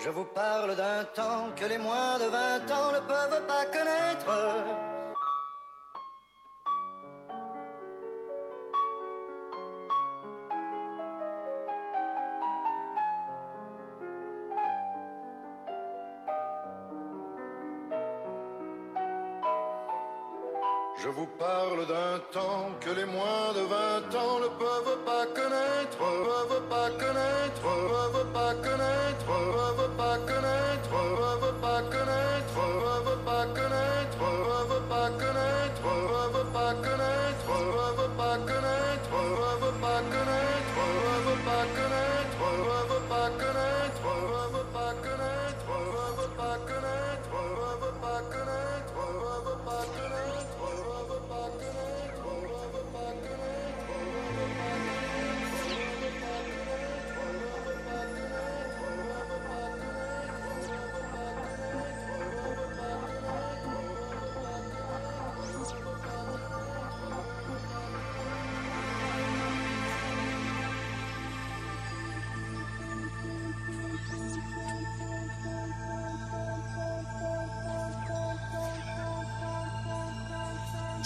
Je vous parle d'un temps que les moins de 20 ans ne peuvent pas connaître.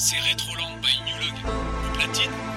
c'est Retroland by New Log. Le platine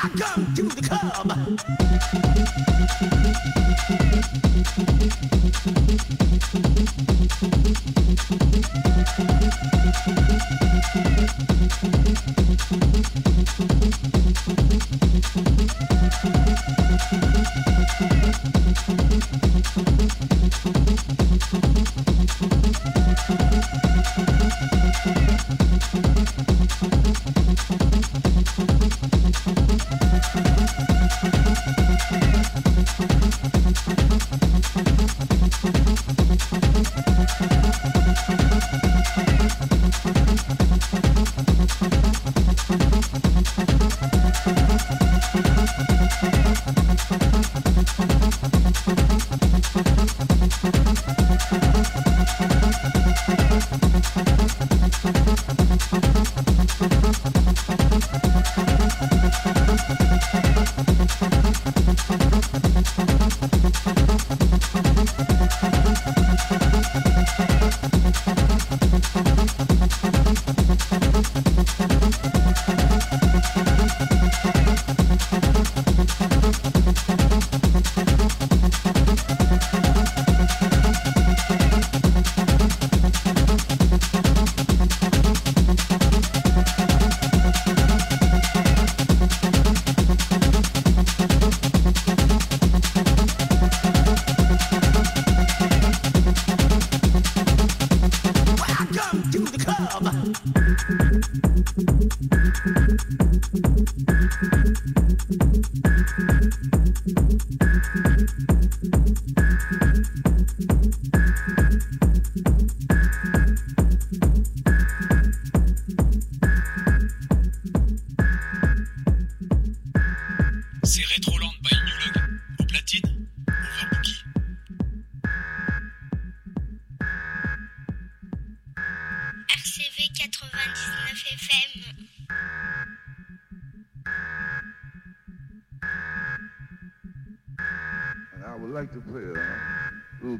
Come!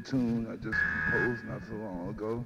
tune I just composed not so long ago.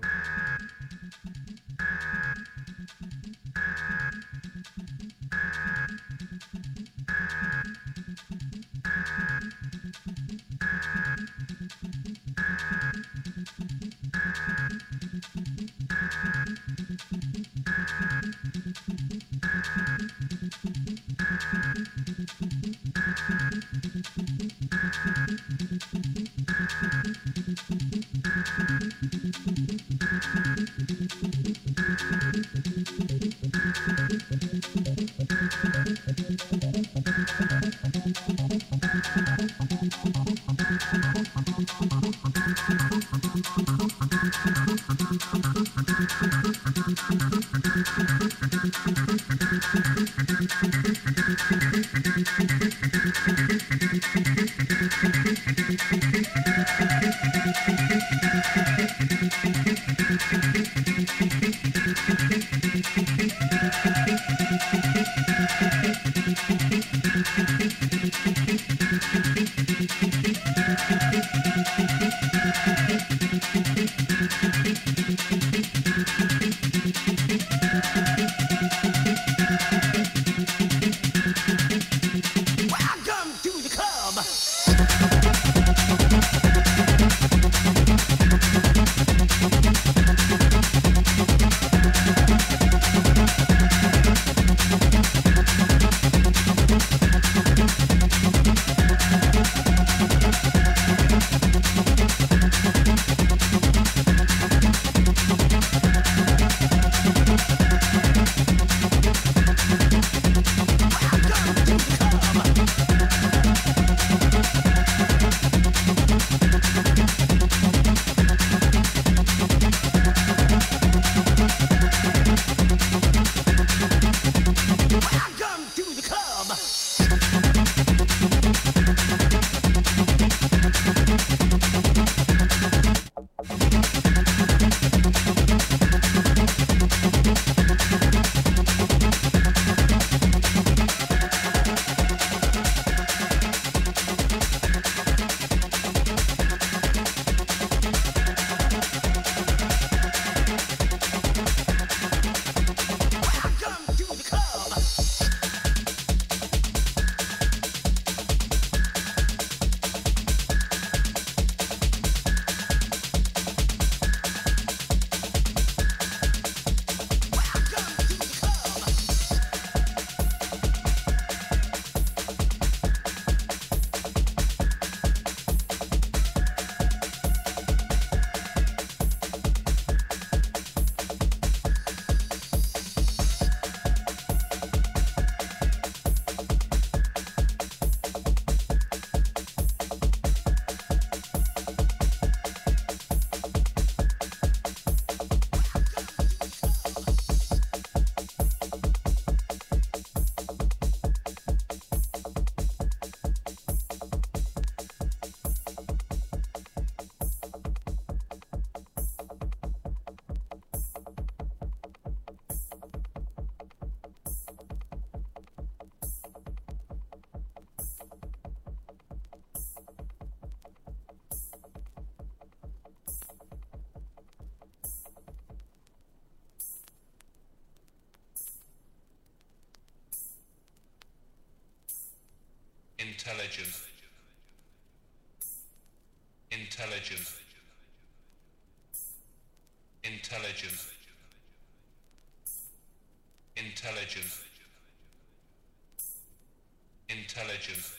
Intelligent, intelligent, intelligent, intelligent, intelligent,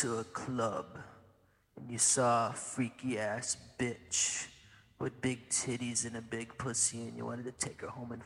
to a club and you saw a freaky ass bitch with big titties and a big pussy and you wanted to take her home and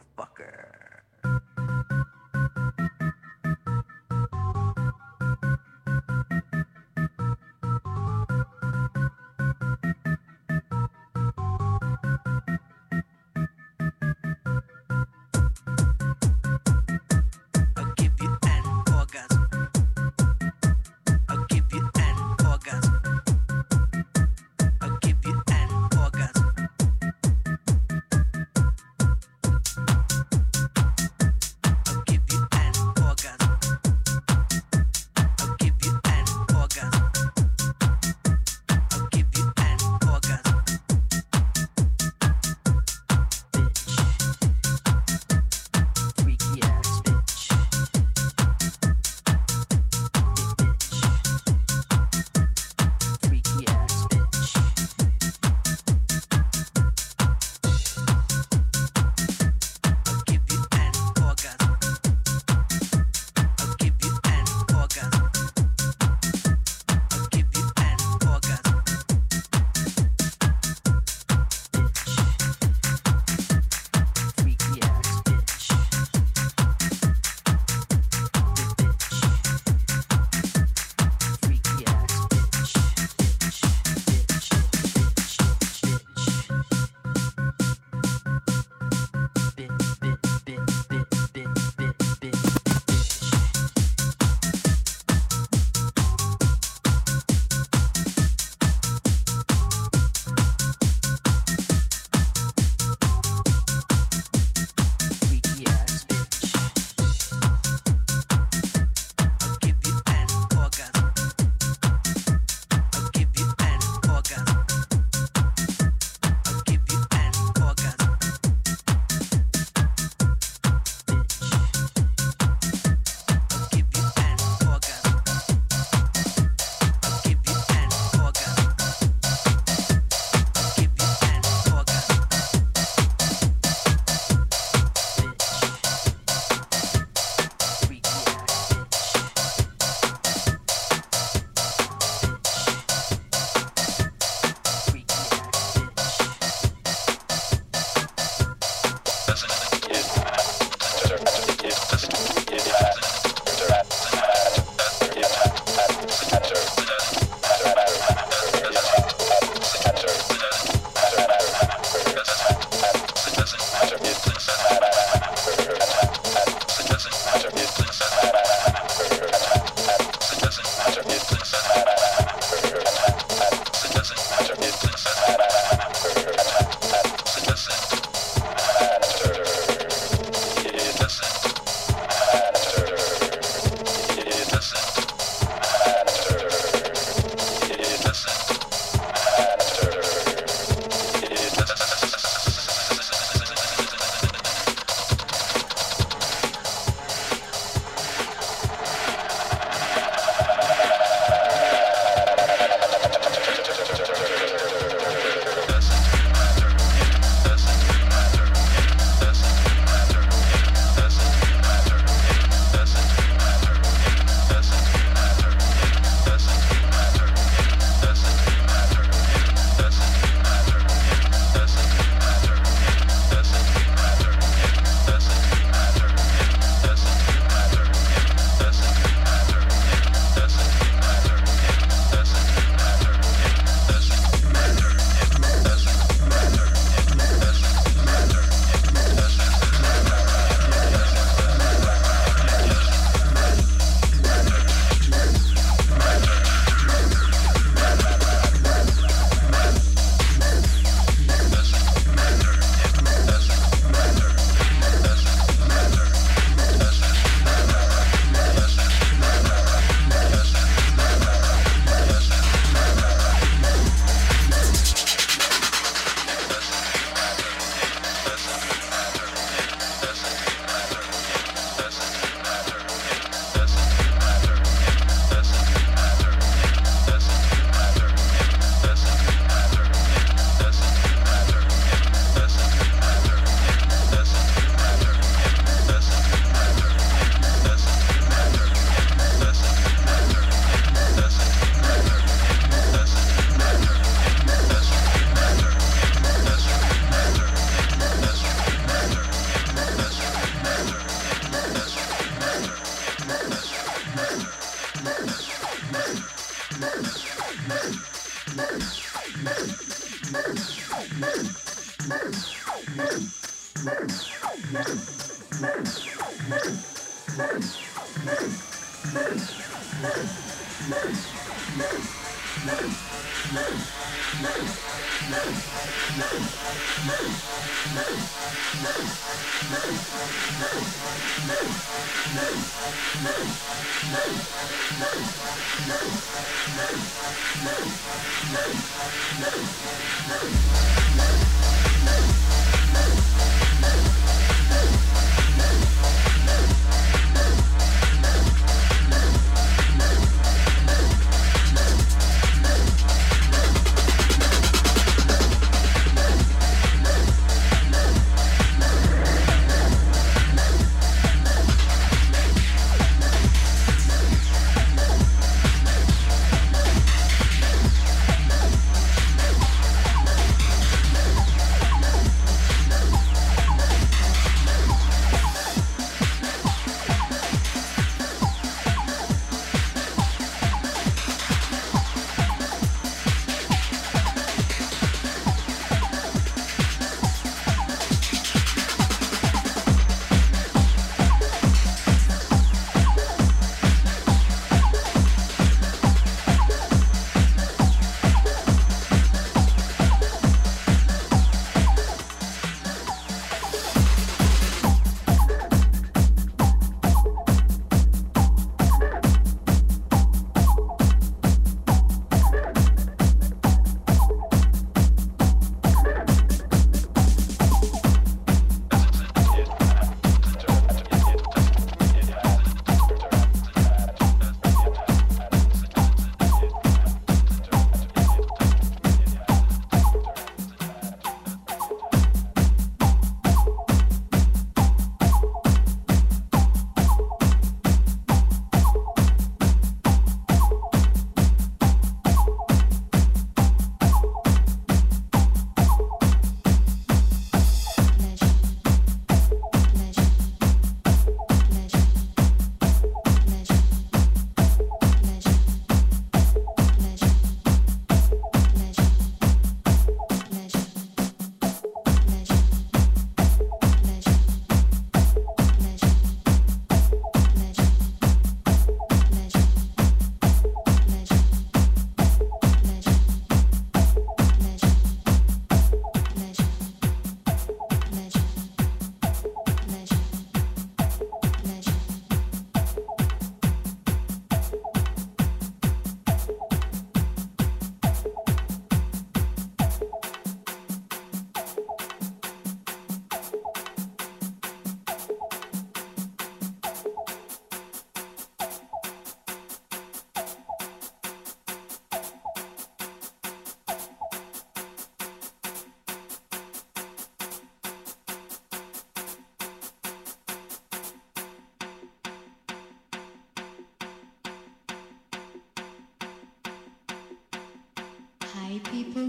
People.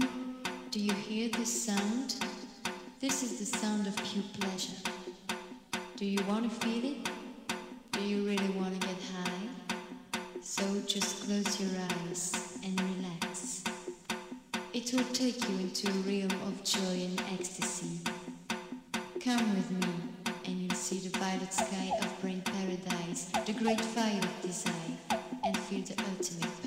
Do you hear this sound? This is the sound of pure pleasure. Do you want to feel it? Do you really want to get high? So just close your eyes and relax. It will take you into a realm of joy and ecstasy. Come with me, and you'll see the violet sky of brain paradise, the great fire of desire, and feel the ultimate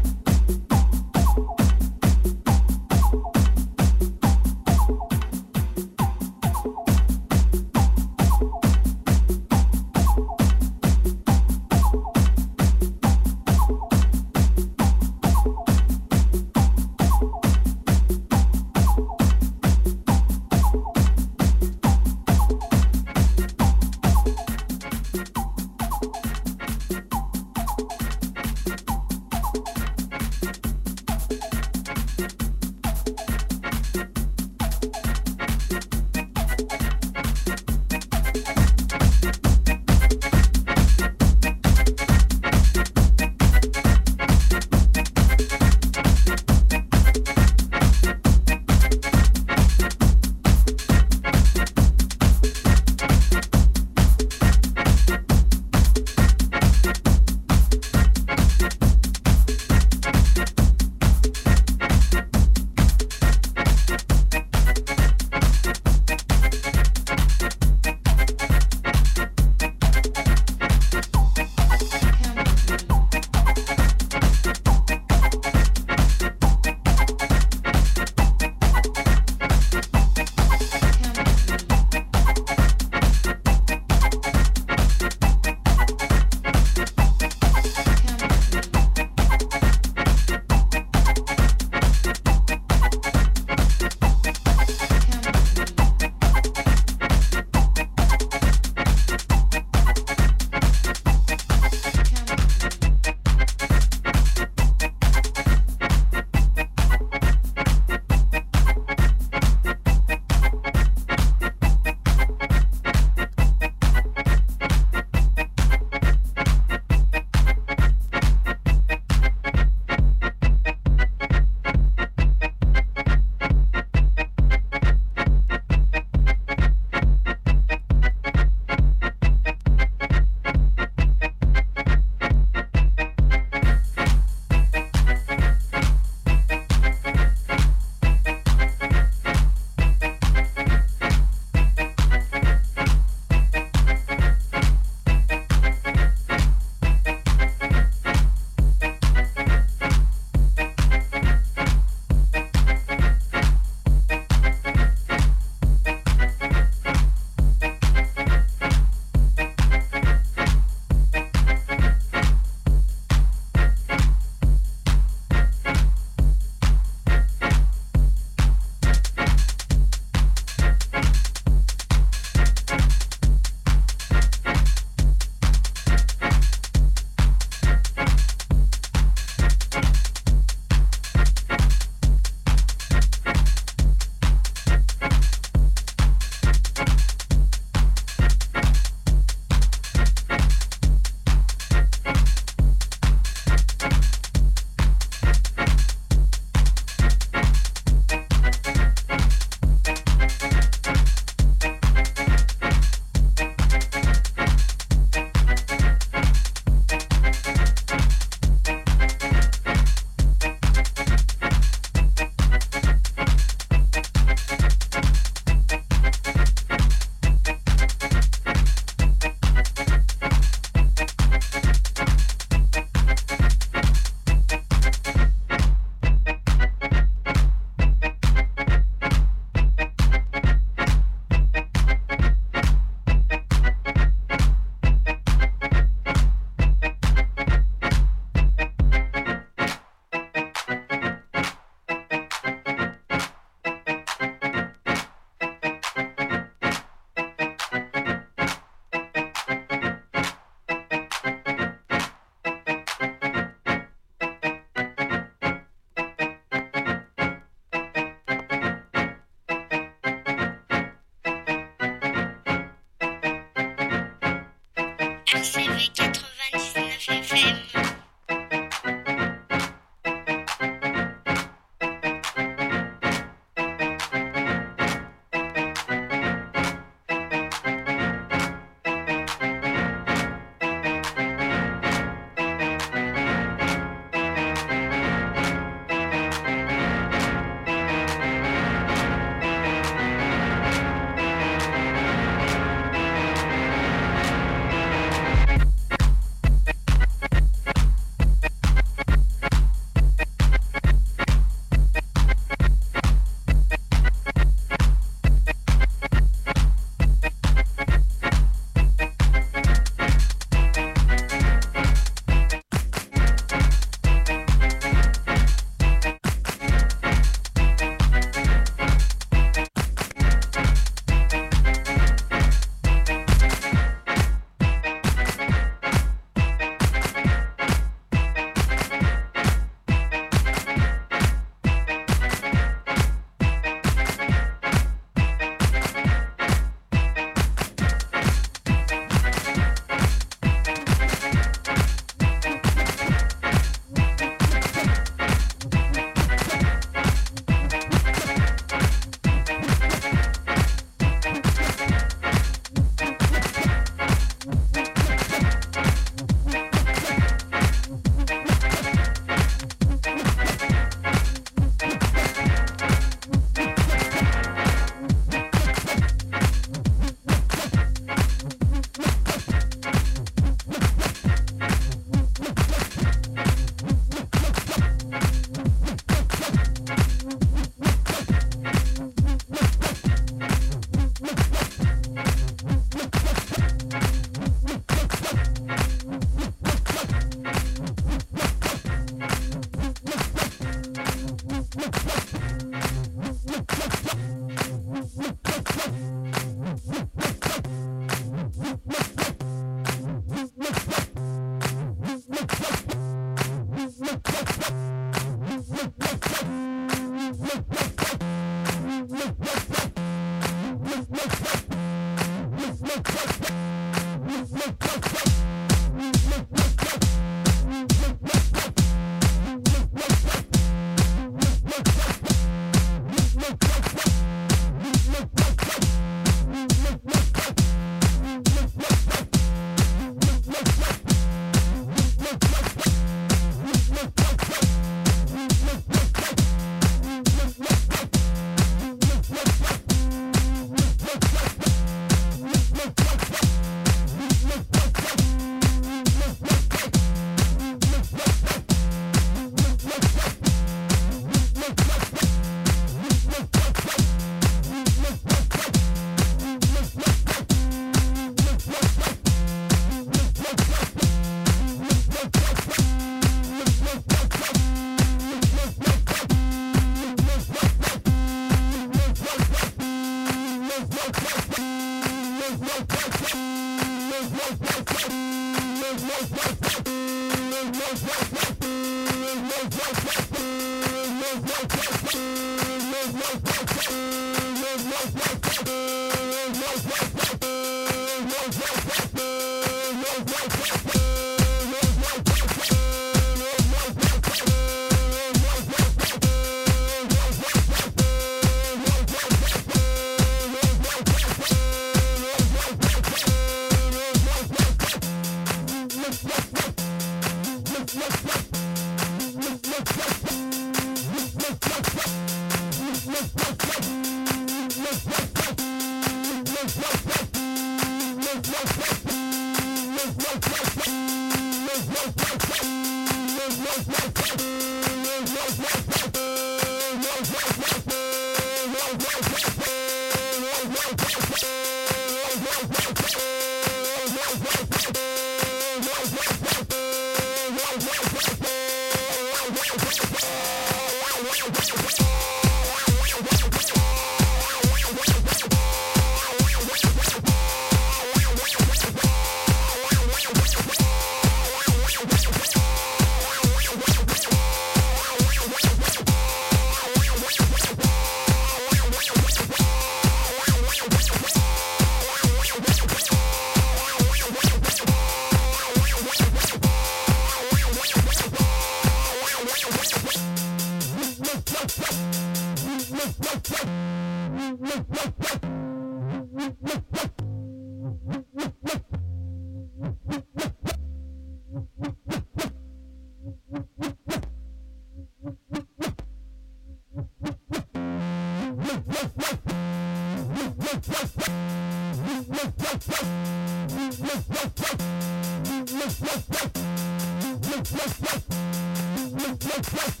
Story